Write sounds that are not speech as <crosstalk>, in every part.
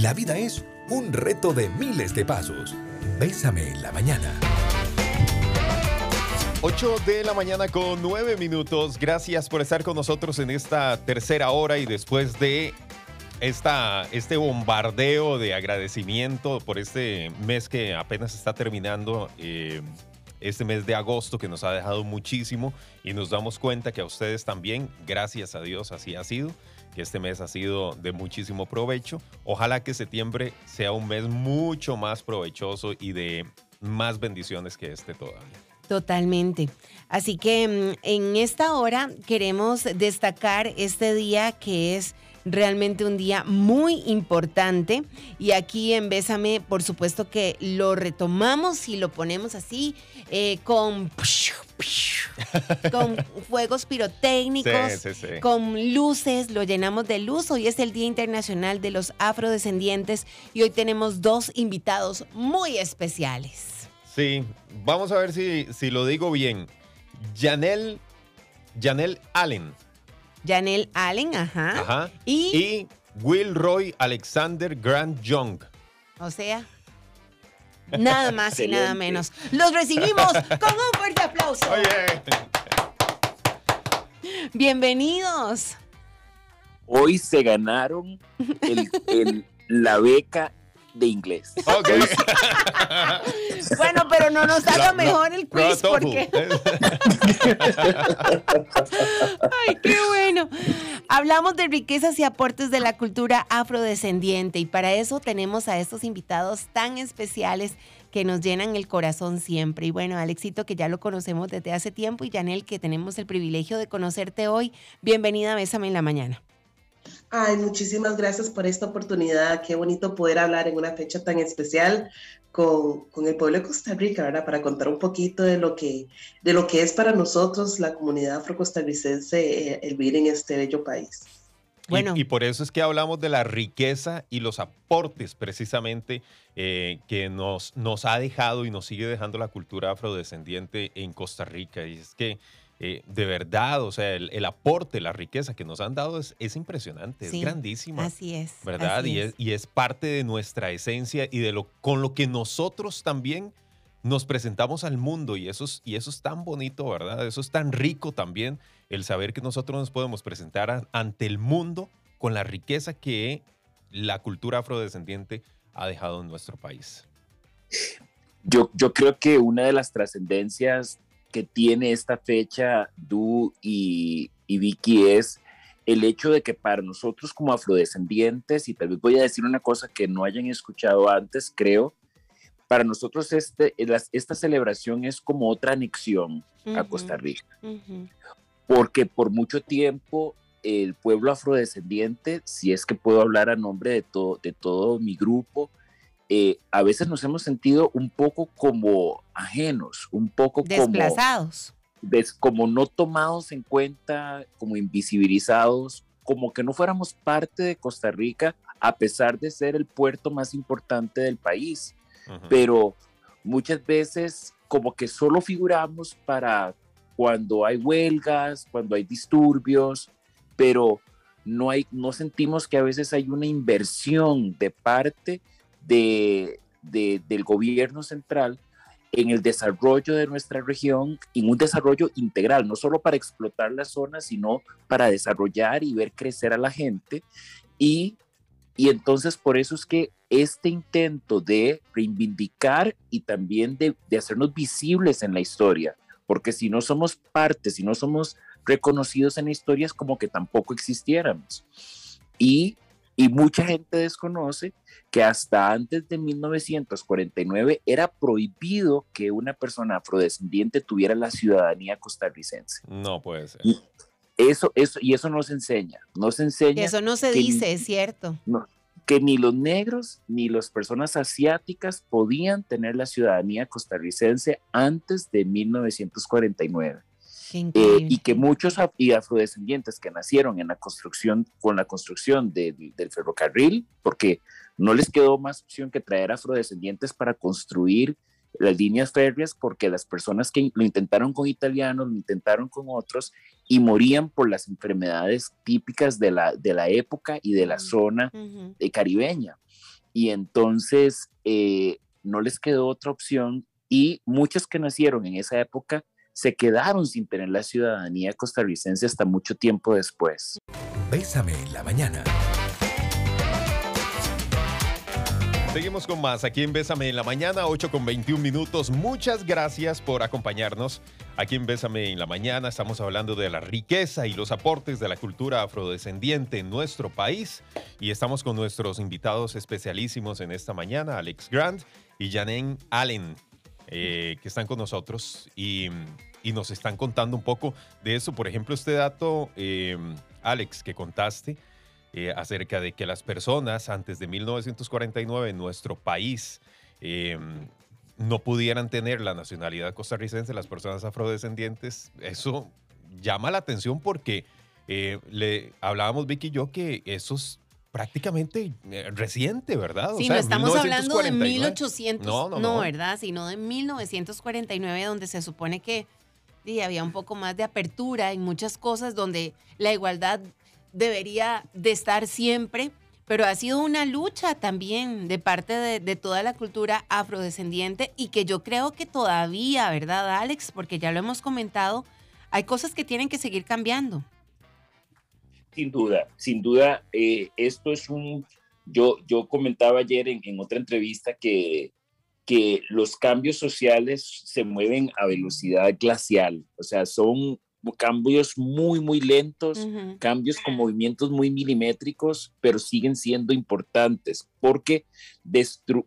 La vida es un reto de miles de pasos. Bésame en la mañana. 8 de la mañana con 9 minutos. Gracias por estar con nosotros en esta tercera hora y después de esta, este bombardeo de agradecimiento por este mes que apenas está terminando. Eh, este mes de agosto que nos ha dejado muchísimo y nos damos cuenta que a ustedes también, gracias a Dios, así ha sido, este mes ha sido de muchísimo provecho. Ojalá que septiembre sea un mes mucho más provechoso y de más bendiciones que este todavía. Totalmente. Así que mm, en esta hora queremos destacar este día que es realmente un día muy importante y aquí en Bésame por supuesto que lo retomamos y lo ponemos así eh, con con fuegos pirotécnicos, con luces, lo llenamos de luz. Hoy es el Día Internacional de los Afrodescendientes y hoy tenemos dos invitados muy especiales. Sí, vamos a ver si, si lo digo bien. Janel, Janel Allen Janelle Allen, ajá. Ajá. Y, Will Roy Alexander Grant Young. O sea, nada más y nada menos. Los recibimos con un fuerte aplauso. Oye. Bienvenidos. Hoy se ganaron la beca de inglés. <laughs> bueno, pero no nos haga mejor el quiz porque. <laughs> Ay, qué bueno. Hablamos de riquezas y aportes de la cultura afrodescendiente y para eso tenemos a estos invitados tan especiales que nos llenan el corazón siempre. Y bueno, Alexito, que ya lo conocemos desde hace tiempo, y Janel, que tenemos el privilegio de conocerte hoy. Bienvenida a Bésame en la Mañana. Ay, muchísimas gracias por esta oportunidad. Qué bonito poder hablar en una fecha tan especial con, con, el pueblo de Costa Rica, ¿verdad? Para contar un poquito de lo que, de lo que es para nosotros la comunidad afrocostarricense eh, el vivir en este bello país. Bueno. Y, por eso es que hablamos de la riqueza y los aportes precisamente eh, que nos, nos ha dejado y nos sigue dejando la cultura afrodescendiente en Costa Rica. Y es que eh, de verdad, o sea, el, aporte, la riqueza que nos han dado es, es impresionante, es grandísima. Así es. ¿Verdad? y, es. y, es. parte de nuestra esencia y de lo con lo que nosotros también nos presentamos al mundo y eso es, y eso es tan bonito, ¿verdad? Eso es tan rico también, el saber que nosotros nos podemos presentar ante el mundo con la riqueza que la cultura afrodescendiente ha dejado en nuestro país. Yo, yo creo que una de las trascendencias que tiene esta fecha, Du y, Vicky, es el hecho de que para nosotros como afrodescendientes, y tal vez voy a decir una cosa que no hayan escuchado antes, creo, para nosotros este, esta celebración es como otra anexión a Costa Rica, porque por mucho tiempo el pueblo afrodescendiente, si es que puedo hablar a nombre de, todo de todo mi grupo, eh, a veces nos hemos sentido un poco como ajenos, un poco desplazados. Como, como no tomados en cuenta, como invisibilizados, como que no fuéramos parte de Costa Rica a pesar de ser el puerto más importante del país. Pero muchas veces como que solo figuramos para cuando hay huelgas, cuando hay disturbios, pero no, hay, no sentimos que a veces hay una inversión de parte de, del gobierno central en el desarrollo de nuestra región, en un desarrollo integral, no solo para explotar la zona, sino para desarrollar y ver crecer a la gente. Y, y entonces por eso es que este intento de reivindicar y también de, de hacernos visibles en la historia, porque si no somos parte, si no somos reconocidos en la historia, es como que tampoco existiéramos. Y y mucha gente desconoce que hasta antes de 1949 era prohibido que una persona afrodescendiente tuviera la ciudadanía costarricense. No puede ser. Y eso, eso, y eso no se enseña. No se enseña. Eso no se dice, es cierto. que ni los negros ni las personas asiáticas podían tener la ciudadanía costarricense antes de 1949. Eh, y que muchos afrodescendientes que nacieron en la construcción, con la construcción del ferrocarril, porque no les quedó más opción que traer afrodescendientes para construir las líneas férreas, porque las personas que lo intentaron con italianos, lo intentaron con otros y morían por las enfermedades típicas de la, de la época y de la zona de caribeña. Y entonces eh, no les quedó otra opción y muchos que nacieron en esa época se quedaron sin tener la ciudadanía costarricense hasta mucho tiempo después. Bésame en la mañana. Seguimos con más aquí en Bésame en la mañana, 8 con 21 minutos. Muchas gracias por acompañarnos aquí en Bésame en la mañana. Estamos hablando de la riqueza y los aportes de la cultura afrodescendiente en nuestro país. Y estamos con nuestros invitados especialísimos en esta mañana, Alex Grant y Janine Allen, eh, que están con nosotros y, y, nos están contando un poco de eso. Por ejemplo, este dato, eh, Alex, que contaste eh, acerca de que las personas antes de 1949 en nuestro país eh, no pudieran tener la nacionalidad costarricense, las personas afrodescendientes, eso llama la atención porque le hablábamos Vicky y yo que eso es prácticamente reciente, ¿verdad? Sí, no estamos hablando de 1800, no, no, no, ¿verdad? Sino de 1949, donde se supone que sí, había un poco más de apertura en muchas cosas, donde la igualdad debería de estar siempre, pero ha sido una lucha también de parte de, toda la cultura afrodescendiente y que yo creo que todavía, ¿verdad, Alex? Porque ya lo hemos comentado, hay cosas que tienen que seguir cambiando. Sin duda, sin duda, eh, esto es un, yo, yo comentaba ayer en otra entrevista que, que los cambios sociales se mueven a velocidad glacial, o sea, son cambios muy, muy lentos, cambios con movimientos muy milimétricos, pero siguen siendo importantes porque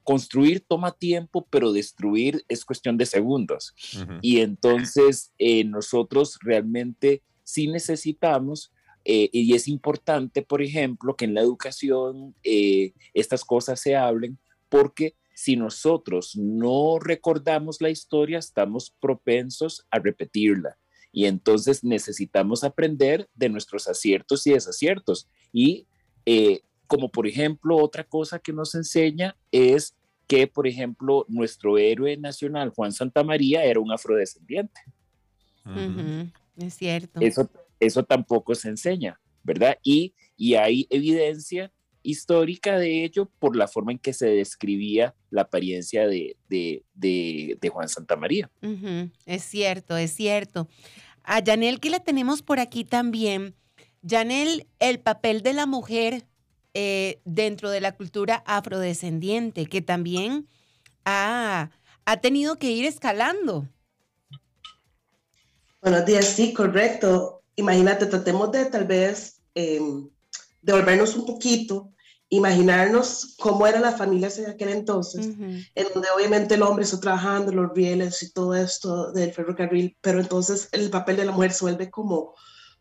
construir toma tiempo, pero destruir es cuestión de segundos. Y entonces eh, nosotros realmente sí necesitamos eh, y es importante, por ejemplo, que en la educación eh, estas cosas se hablen porque si nosotros no recordamos la historia, estamos propensos a repetirla. Y entonces necesitamos aprender de nuestros aciertos y desaciertos. Y eh, como por ejemplo, otra cosa que nos enseña es que, por ejemplo, nuestro héroe nacional, Juan Santamaría, era un afrodescendiente. Es cierto. Eso, eso tampoco se enseña, ¿verdad? Y, y hay evidencia histórica de ello por la forma en que se describía la apariencia de, de, de, Juan Santamaría. Es cierto, es cierto. A Janel, que la tenemos por aquí también. Janel, el papel de la mujer eh, dentro de la cultura afrodescendiente, que también ha, ha tenido que ir escalando. Buenos días, sí, correcto. Imagínate, tratemos de tal vez em, devolvernos un poquito, imaginarnos cómo eran las familias en aquel entonces, en donde obviamente el hombre está trabajando, los rieles y todo esto del ferrocarril, pero entonces el papel de la mujer se vuelve como,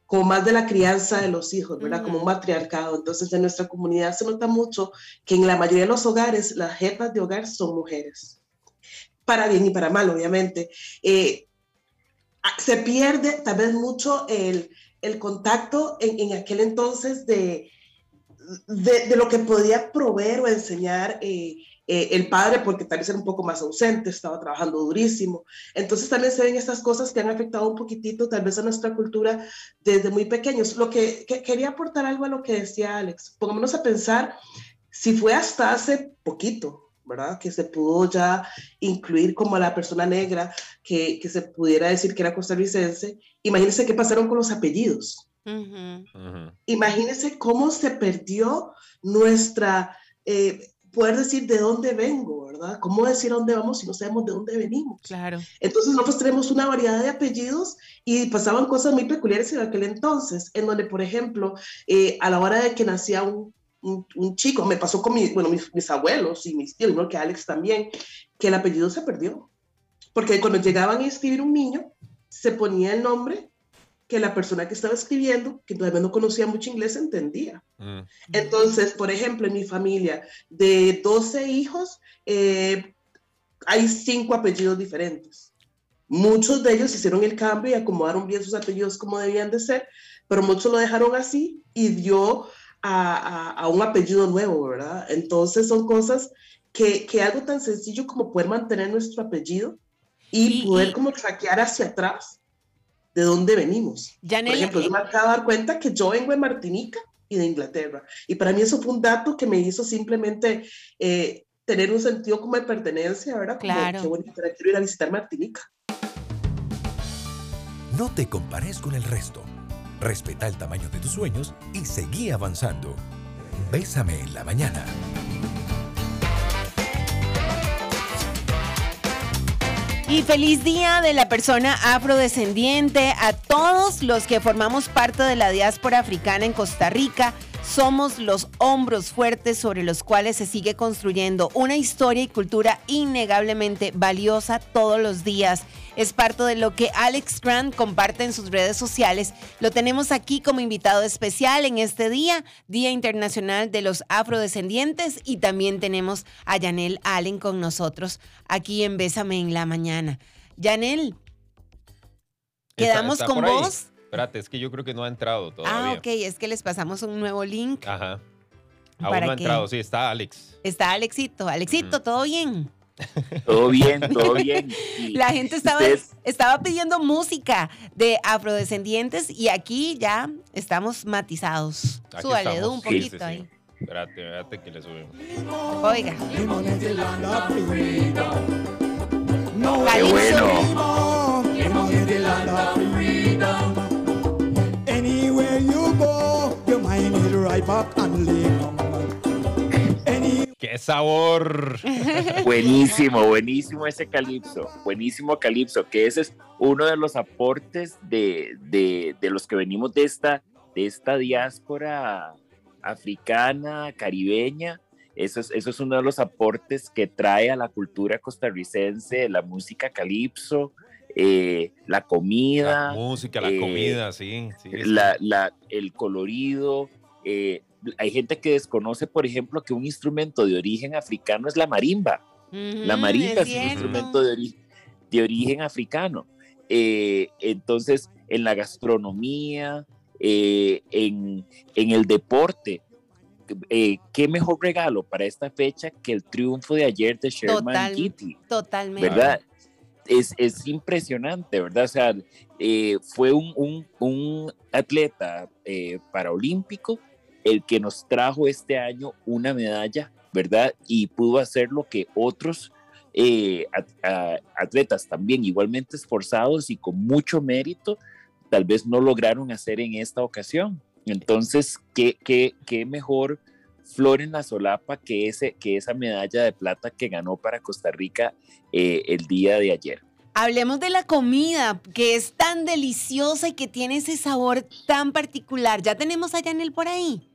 como más de la crianza de los hijos, ¿verdad? Como un matriarcado. Entonces en nuestra comunidad se nota mucho que en la mayoría de los hogares las jefas de hogar son mujeres, para bien y para mal, obviamente. Eh, se pierde tal vez mucho el, el contacto en, aquel entonces de de, lo que podía proveer o enseñar eh, eh, el padre, porque tal vez era un poco más ausente, estaba trabajando durísimo. Entonces también se ven estas cosas que han afectado un poquitito tal vez a nuestra cultura desde muy pequeños. Lo que, quería aportar algo a lo que decía Alex, pongámonos a pensar si fue hasta hace poquito, ¿verdad? Que se pudo ya incluir como a la persona negra, que, que se pudiera decir que era costarricense. Imagínense qué pasaron con los apellidos. Imagínense cómo se perdió nuestra, eh, poder decir de dónde vengo, ¿verdad? ¿Cómo decir a dónde vamos si no sabemos de dónde venimos? Claro. Entonces nosotros tenemos una variedad de apellidos y pasaban cosas muy peculiares en aquel entonces, en donde, por ejemplo, eh, a la hora de que nacía un, un, chico, me pasó con mi, bueno, mis, mis, abuelos y mis tíos, igual que Alex también, que el apellido se perdió. Porque cuando llegaban a escribir un niño, se ponía el nombre que la persona que estaba escribiendo, que todavía no conocía mucho inglés, entendía. Mm. Entonces, por ejemplo, en mi familia, de 12 hijos, eh, hay cinco apellidos diferentes. Muchos de ellos hicieron el cambio y acomodaron bien sus apellidos como debían de ser, pero muchos lo dejaron así y dio a, un apellido nuevo, ¿verdad? Entonces son cosas que, que, algo tan sencillo como poder mantener nuestro apellido y, poder como traquear hacia atrás de dónde venimos. Por ejemplo, yo me acabo de dar cuenta que yo vengo de Martinica y de Inglaterra. Y para mí eso fue un dato que me hizo simplemente eh, tener un sentido como de pertenencia, ¿verdad? Claro. Como, qué bonito, quiero ir a visitar Martinica. No te compares con el resto. Respeta el tamaño de tus sueños y seguí avanzando. Bésame en la mañana. Y feliz día de la persona afrodescendiente a todos los que formamos parte de la diáspora africana en Costa Rica. Somos los hombros fuertes sobre los cuales se sigue construyendo una historia y cultura innegablemente valiosa todos los días. Es parte de lo que Alex Grant comparte en sus redes sociales. Lo tenemos aquí como invitado especial en este día, Día Internacional de los Afrodescendientes, y también tenemos a Yanel Allen con nosotros aquí en Bésame en la Mañana. Yanel, ¿quedamos Está- está con vos? Espérate, es que yo creo que no ha entrado todavía. Ah, ok, es que les pasamos un nuevo link. Ajá. Aún ¿Para no ha entrado, sí, está Alex. Está Alexito. Alexito, ¿todo bien? Todo bien, todo <laughs> bien. Y La gente estaba, ustedes- estaba pidiendo música de afrodescendientes y aquí ya estamos matizados. Aquí Súbale estamos. un poquito sí, sí. ahí. Espérate, espérate que le subimos. Oiga. No, Qué bueno. ¡Qué sabor! <laughs> Buenísimo, buenísimo ese calipso, buenísimo calipso, que ese es uno de los aportes de, de- de los que venimos de esta, de esta diáspora africana, caribeña. Eso es, eso es uno de los aportes que trae a la cultura costarricense, la música calipso, eh, la comida. La música, la eh, comida, sí. sí, sí. la, la- el colorido. Eh, hay gente que desconoce, por ejemplo, que un instrumento de origen africano es la marimba. La marimba es, un instrumento de, ori- de origen africano. Eh, entonces, en la gastronomía, eh, en, en el deporte, eh, qué mejor regalo para esta fecha que el triunfo de ayer de Sherman Total. Kitty. Totalmente. ¿verdad? Es, es impresionante, ¿verdad? O sea, fue un, un- un atleta paraolímpico el que nos trajo este año una medalla, ¿verdad? Y pudo hacer lo que otros eh, atletas también igualmente esforzados y con mucho mérito, tal vez no lograron hacer en esta ocasión. Entonces, ¿qué, qué, qué mejor flor en la solapa que, ese, que esa medalla de plata que ganó para Costa Rica eh, el día de ayer? Hablemos de la comida, que es tan deliciosa y que tiene ese sabor tan particular. ¿Ya tenemos a Yanel por ahí?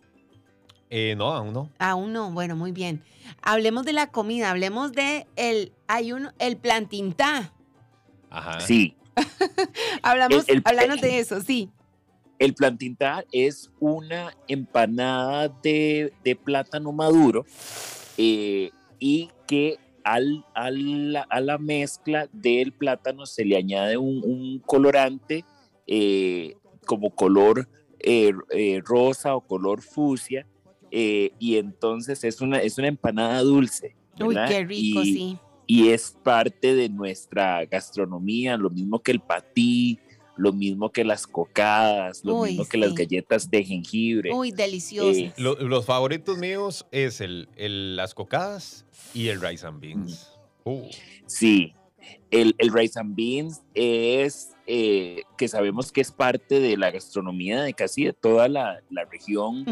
Eh, no, aún no. Aún no, bueno, muy bien. Hablemos de la comida, hablemos de el, hay uno, el plantintá. Ajá. Sí, <laughs> Hablamos, El- el- háblanos de eso, sí. el plantintar es una empanada de, de plátano maduro eh, y que al, al- la- a la mezcla del plátano se le añade un, un colorante eh, como color eh, eh, rosa o color fucsia eh, y entonces es una, es una empanada dulce. Uy, qué rico, Y- sí. y es parte de nuestra gastronomía, lo mismo que el patí, lo mismo que las cocadas, lo Uy, mismo que las galletas de jengibre. Uy, delicioso. Eh, Lo- los favoritos míos es el, el- las cocadas y el rice and beans. Uh, Sí, el, el rice and beans es eh, que sabemos que es parte de la gastronomía de casi de toda la, la región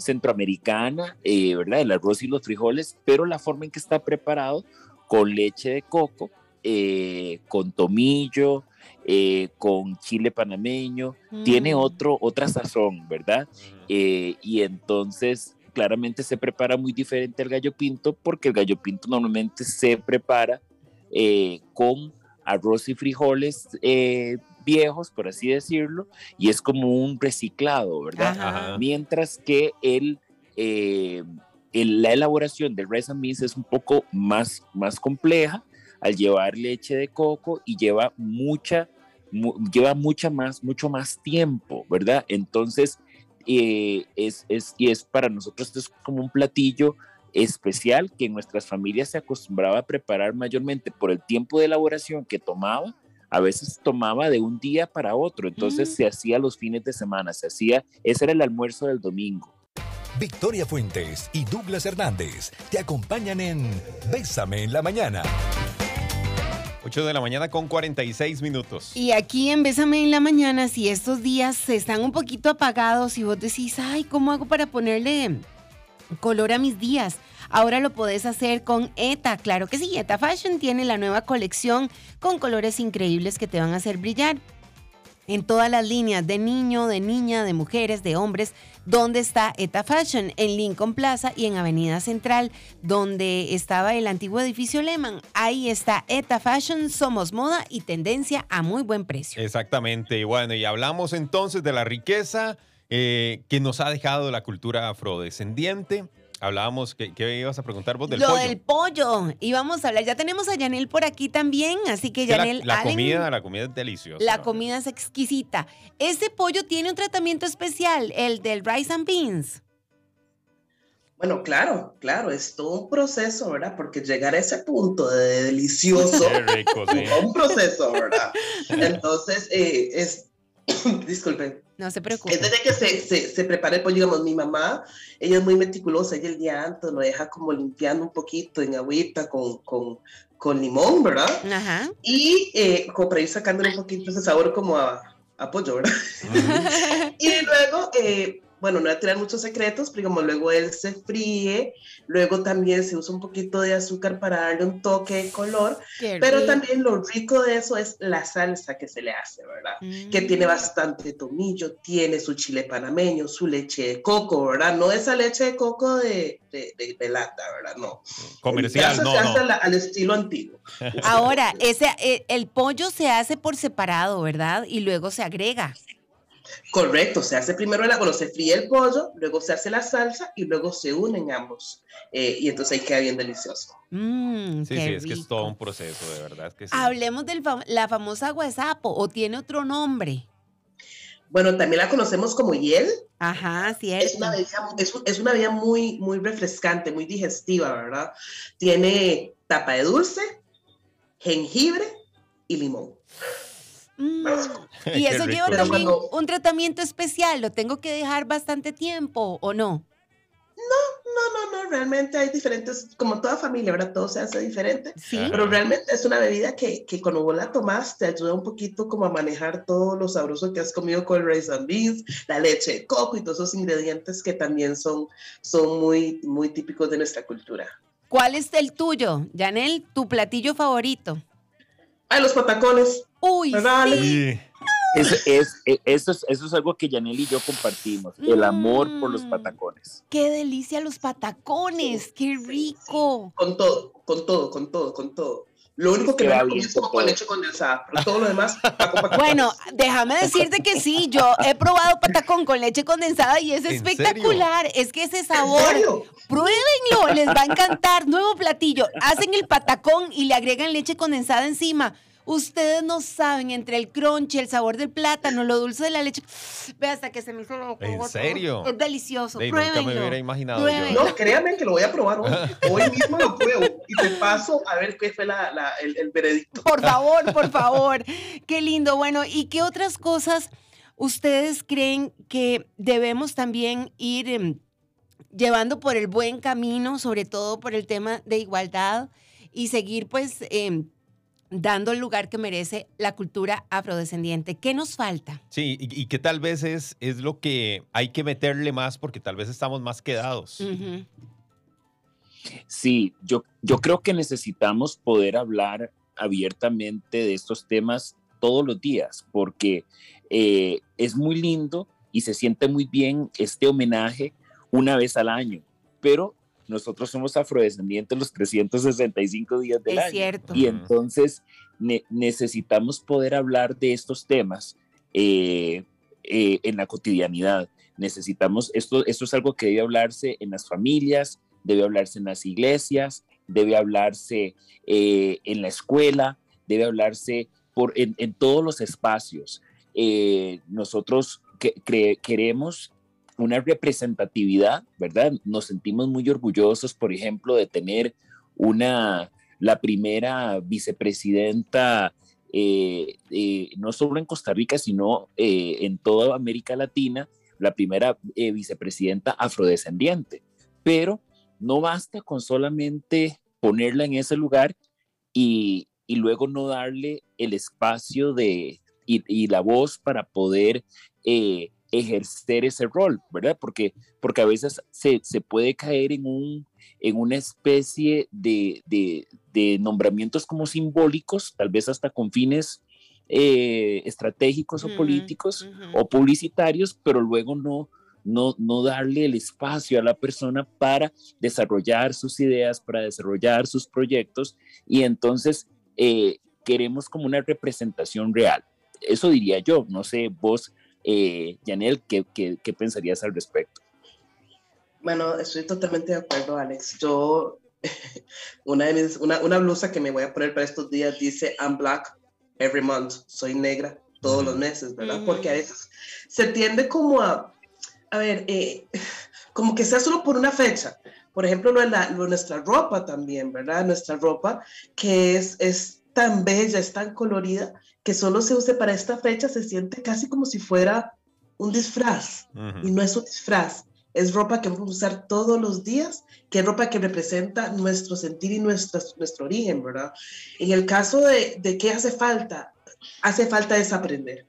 centroamericana, eh, ¿verdad? El arroz y los frijoles, pero la forma en que está preparado con leche de coco, eh, con tomillo, eh, con chile panameño, tiene Mm. otro, otra sazón, ¿verdad? Eh, y entonces claramente se prepara muy diferente al gallo pinto porque el gallo pinto normalmente se prepara eh, con arroz y frijoles eh, viejos, por así decirlo, y es como un reciclado, ¿verdad? Ajá. Mientras que el, eh, el- la elaboración del rice and beans es un poco más, más compleja al llevar leche de coco y lleva mucha, mu- lleva mucha más, mucho más tiempo, ¿verdad? Entonces, eh, es, es, y es para nosotros es como un platillo especial que en nuestras familias se acostumbraba a preparar mayormente por el tiempo de elaboración que tomaba. A veces tomaba de un día para otro, entonces Mm. se hacía los fines de semana, se hacía, ese era el almuerzo del domingo. Victoria Fuentes y Douglas Hernández te acompañan en Bésame en la mañana. 8 de la mañana con 46 minutos. Y aquí en Bésame en la mañana, si estos días están un poquito apagados y vos decís, ay, ¿cómo hago para ponerle color a mis días? Ahora lo podés hacer con ETA, claro que sí. ETA Fashion tiene la nueva colección con colores increíbles que te van a hacer brillar en todas las líneas de niño, de niña, de mujeres, de hombres, donde está ETA Fashion, en Lincoln Plaza y en Avenida Central, donde estaba el antiguo edificio Lehman. Ahí está ETA Fashion, somos moda y tendencia a muy buen precio. Exactamente, y bueno, y hablamos entonces de la riqueza eh, que nos ha dejado la cultura afrodescendiente hablábamos, ¿qué, ibas a preguntar vos del Lo pollo? del pollo. Íbamos a hablar, ya tenemos a Yanel por aquí también, así que Yanel... La, la comida, la comida es deliciosa. La comida es exquisita. Ese pollo tiene un tratamiento especial, el del rice and beans. Bueno, claro, claro, es todo un proceso, ¿verdad? Porque llegar a ese punto de delicioso Qué rico, <laughs> sí. es un proceso, ¿verdad? <laughs> Entonces, eh, es, <coughs> disculpen, no se preocupe. Es desde que se, se, se, prepara el pollo, digamos, mi mamá, ella es muy meticulosa, ella el día antes lo deja como limpiando un poquito en agüita con, con, con limón, ¿verdad? Ajá. Y eh, como para ir sacándole un poquito ese sabor como a, a pollo, ¿verdad? <laughs> y luego, eh, bueno, no voy a tirar muchos secretos, pero como luego él se fríe, luego también se usa un poquito de azúcar para darle un toque de color, Qué pero rico. también lo rico de eso es la salsa que se le hace, ¿verdad? Mm. Que tiene bastante tomillo, tiene su chile panameño, su leche de coco, ¿verdad? No esa leche de coco de, de, de, de lata, ¿verdad? No. Comercial, Se no, hace no. al- al estilo antiguo. Ahora, ese, eh, el pollo se hace por separado, ¿verdad? Y luego se agrega. Correcto, se hace primero la, bueno, se fríe el pollo, luego se hace la salsa y luego se unen ambos. Eh, y entonces ahí queda bien delicioso. Mm, Sí, sí, es que es todo un proceso, de verdad que sí. Hablemos de la famosa guasapo, o tiene otro nombre. Bueno, también la conocemos como hiel. Ajá, Es cierto. una bebida, es, es una bebida muy, muy refrescante, muy digestiva, ¿verdad? Tiene tapa de dulce, jengibre y limón. Mm, <laughs> Y eso lleva Pero también cuando- un tratamiento especial. ¿Lo tengo que dejar bastante tiempo o no? No, no, no, realmente hay diferentes, como toda familia, ¿verdad? Todo se hace diferente. Sí. Pero realmente es una bebida que, que cuando vos la tomás te ayuda un poquito como a manejar todo lo sabroso que has comido con el rice and beans, la leche de coco y todos esos ingredientes que también son, son muy, muy típicos de nuestra cultura. ¿Cuál es el tuyo, Janel? ¿Tu platillo favorito? Ay, los patacones. Uy, sí. Sí. Es, es- e- eso, es, eso es algo que Yanel y yo compartimos, el amor por los Mm. patacones. ¡Qué delicia los patacones! ¡Qué rico! Con todo, con todo, con todo, con todo. Lo único que Que me es como con leche condensada, pero todo lo demás, taco, paco, Bueno, déjame decirte que sí, yo he probado patacón con leche condensada y es ¿En espectacular. Es que ese ¿En sabor, serio? pruébenlo, les va a encantar. Nuevo platillo, hacen el patacón y le agregan leche condensada encima. Ustedes no saben entre el crunch, el sabor del plátano, lo dulce de la leche. Ve hasta que se me hizo la boca ¿En serio? Es delicioso. Ey, nunca me hubiera imaginado yo. No, créanme que lo voy a probar hoy. <laughs> Hoy mismo lo pruebo y te paso a ver qué fue la, la- el, el veredicto. Por favor, por favor. Qué lindo. Bueno, ¿y qué otras cosas ustedes creen que debemos también ir em, llevando por el buen camino, sobre todo por el tema de igualdad y seguir pues em, dando el lugar que merece la cultura afrodescendiente? ¿Qué nos falta? Sí, y, y que tal vez es, es lo que hay que meterle más porque tal vez estamos más quedados. Ujú. Sí, yo, yo creo que necesitamos poder hablar abiertamente de estos temas todos los días, porque eh, es muy lindo y se siente muy bien este homenaje una vez al año, pero nosotros somos afrodescendientes los 365 días del Es año. cierto. Y entonces ne- necesitamos poder hablar de estos temas eh, eh, en la cotidianidad. Necesitamos, esto, esto es algo que debe hablarse en las familias, debe hablarse en las iglesias, debe hablarse eh, en la escuela, debe hablarse en, todos los espacios. Eh, nosotros queremos una representatividad, ¿verdad? Nos sentimos muy orgullosos, por ejemplo, de tener una, la primera vicepresidenta, eh, no solo en Costa Rica, sino en toda América Latina, la primera vicepresidenta afrodescendiente. Pero no basta con solamente ponerla en ese lugar y, y luego no darle el espacio de, y, la voz para poder eh, ejercer ese rol, ¿verdad? Porque, porque a veces se, se puede caer en, un, en una especie de, de, de, nombramientos como simbólicos, tal vez hasta con fines eh, estratégicos o políticos o publicitarios, pero luego no, no, no darle el espacio a la persona para desarrollar sus ideas, para desarrollar sus proyectos y entonces eh, queremos como una representación real. Eso diría yo, no sé, vos, eh, Janel, ¿qué, qué, qué pensarías al respecto? Bueno, estoy totalmente de acuerdo, Alex. Yo, <laughs> una, de mis, una, una, blusa que me voy a poner para estos días dice, I'm black every month, soy negra todos los meses, ¿verdad? Porque a veces se tiende como a, a ver, eh, <sighs> como que sea solo por una fecha. Por ejemplo, nuestra ropa también, ¿verdad? Nuestra ropa que es, es tan bella, es tan colorida, que solo se use para esta fecha, se siente casi como si fuera un disfraz. Y no es un disfraz, es ropa que vamos a usar todos los días, que es ropa que representa nuestro sentir y nuestro, nuestro origen, ¿verdad? En el caso de, de qué hace falta, hace falta desaprender.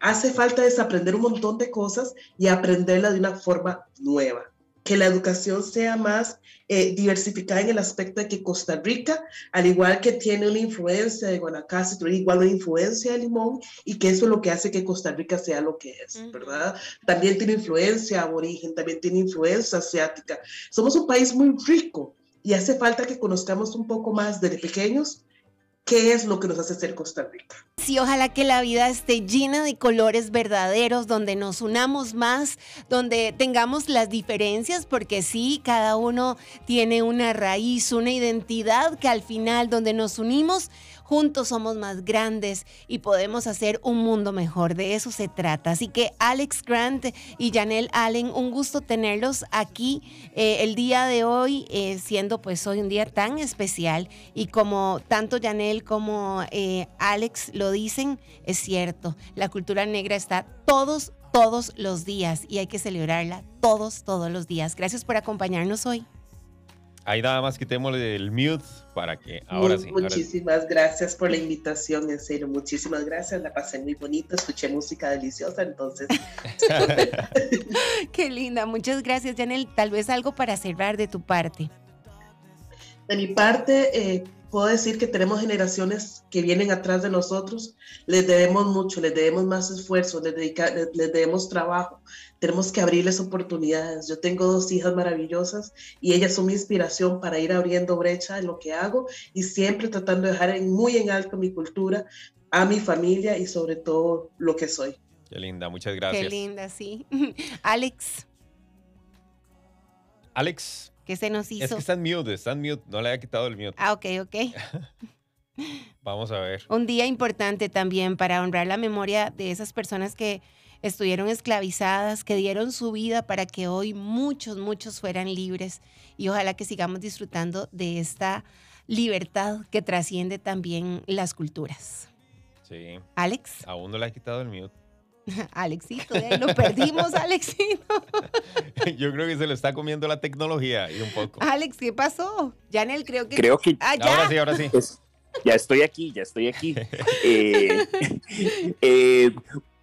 Hace falta desaprender un montón de cosas y aprenderla de una forma nueva que la educación sea más eh, diversificada en el aspecto de que Costa Rica, al igual que tiene una influencia de Guanacaste, tiene igual una influencia de Limón y que eso es lo que hace que Costa Rica sea lo que es, ¿verdad? También tiene influencia aborigen, también tiene influencia asiática. Somos un país muy rico y hace falta que conozcamos un poco más desde pequeños qué es lo que nos hace ser Costa Rica. Sí, ojalá que la vida esté llena de colores verdaderos, donde nos unamos más, donde tengamos las diferencias, porque sí, cada uno tiene una raíz, una identidad que al final, donde nos unimos, Juntos somos más grandes y podemos hacer un mundo mejor. De eso se trata. Así que Alex Grant y Janelle Allen, un gusto tenerlos aquí eh, el día de hoy, eh, siendo pues hoy un día tan especial. Y como tanto Janelle como eh, Alex lo dicen, es cierto, la cultura negra está todos, todos los días y hay que celebrarla todos, todos los días. Gracias por acompañarnos hoy. Ahí nada más quitémosle el mute para que ahora sí. Muchísimas gracias por la invitación, en serio, muchísimas gracias. La pasé muy bonito, escuché música deliciosa, entonces. <laughs> Qué linda, muchas gracias, Janel. Tal vez algo para cerrar de tu parte. De mi parte, eh, puedo decir que tenemos generaciones que vienen atrás de nosotros, les debemos mucho, les debemos más esfuerzo, les, les, debemos trabajo, tenemos que abrirles oportunidades. Yo tengo dos hijas maravillosas y ellas son mi inspiración para ir abriendo brecha en lo que hago y siempre tratando de dejar muy en alto mi cultura, a mi familia y sobre todo lo que soy. Qué linda, muchas gracias. Qué linda, sí. <laughs> Alex. Alex, ¿Qué se nos hizo? Es que está en mute, está en mute, no le haya quitado el mute. Ah, ok, ok. <laughs> Vamos a ver. Un día importante también para honrar la memoria de esas personas que estuvieron esclavizadas, que dieron su vida para que hoy muchos, muchos fueran libres. Y ojalá que sigamos disfrutando de esta libertad que trasciende también las culturas. Sí. Alex. Aún no le ha quitado el mute. <laughs> Alexito, lo perdimos, <laughs> Alexito. <laughs> Yo creo que se lo está comiendo la tecnología y un poco. Alex, ¿qué pasó? Janel, creo que. Creo que. Ah, ahora sí, ahora sí. ya estoy aquí, ya estoy aquí. Eh, eh,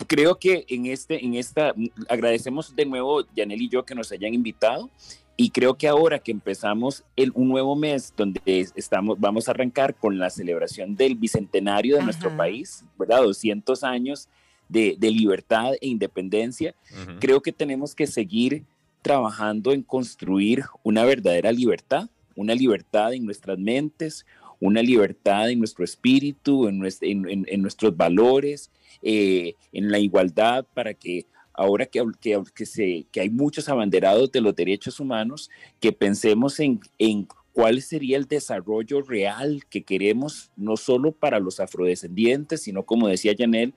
creo que en este, en esta, agradecemos de nuevo, Janel y yo, que nos hayan invitado. Y creo que ahora que empezamos el, un nuevo mes donde estamos, vamos a arrancar con la celebración del bicentenario de nuestro país, ¿verdad? 200 años de, libertad e independencia, creo que tenemos que seguir trabajando en construir una verdadera libertad, una libertad en nuestras mentes, una libertad en nuestro espíritu, en, en, nuestros valores, eh, en la igualdad, para que ahora que, que, que, se, que hay muchos abanderados de los derechos humanos, que pensemos en, en cuál sería el desarrollo real que queremos, no solo para los afrodescendientes, sino como decía Janel,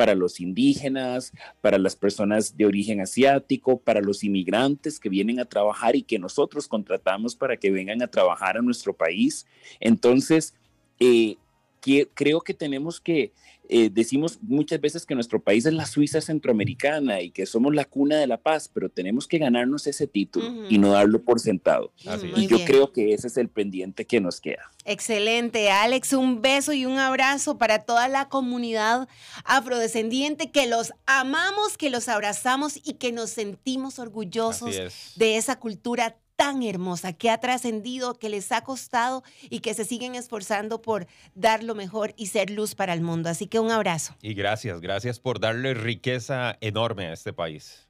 para los indígenas, para las personas de origen asiático, para los inmigrantes que vienen a trabajar y que nosotros contratamos para que vengan a trabajar a nuestro país. Entonces, eh, creo que tenemos que eh, decimos muchas veces que nuestro país es la Suiza centroamericana y que somos la cuna de la paz, pero tenemos que ganarnos ese título y no darlo por sentado. y yo creo que ese es el pendiente que nos queda. Excelente, Alex. Un beso y un abrazo para toda la comunidad afrodescendiente que los amamos, que los abrazamos y que nos sentimos orgullosos de esa cultura tan hermosa, que ha trascendido, que les ha costado y que se siguen esforzando por dar lo mejor y ser luz para el mundo. Así que un abrazo. Y gracias, gracias por darle riqueza enorme a este país.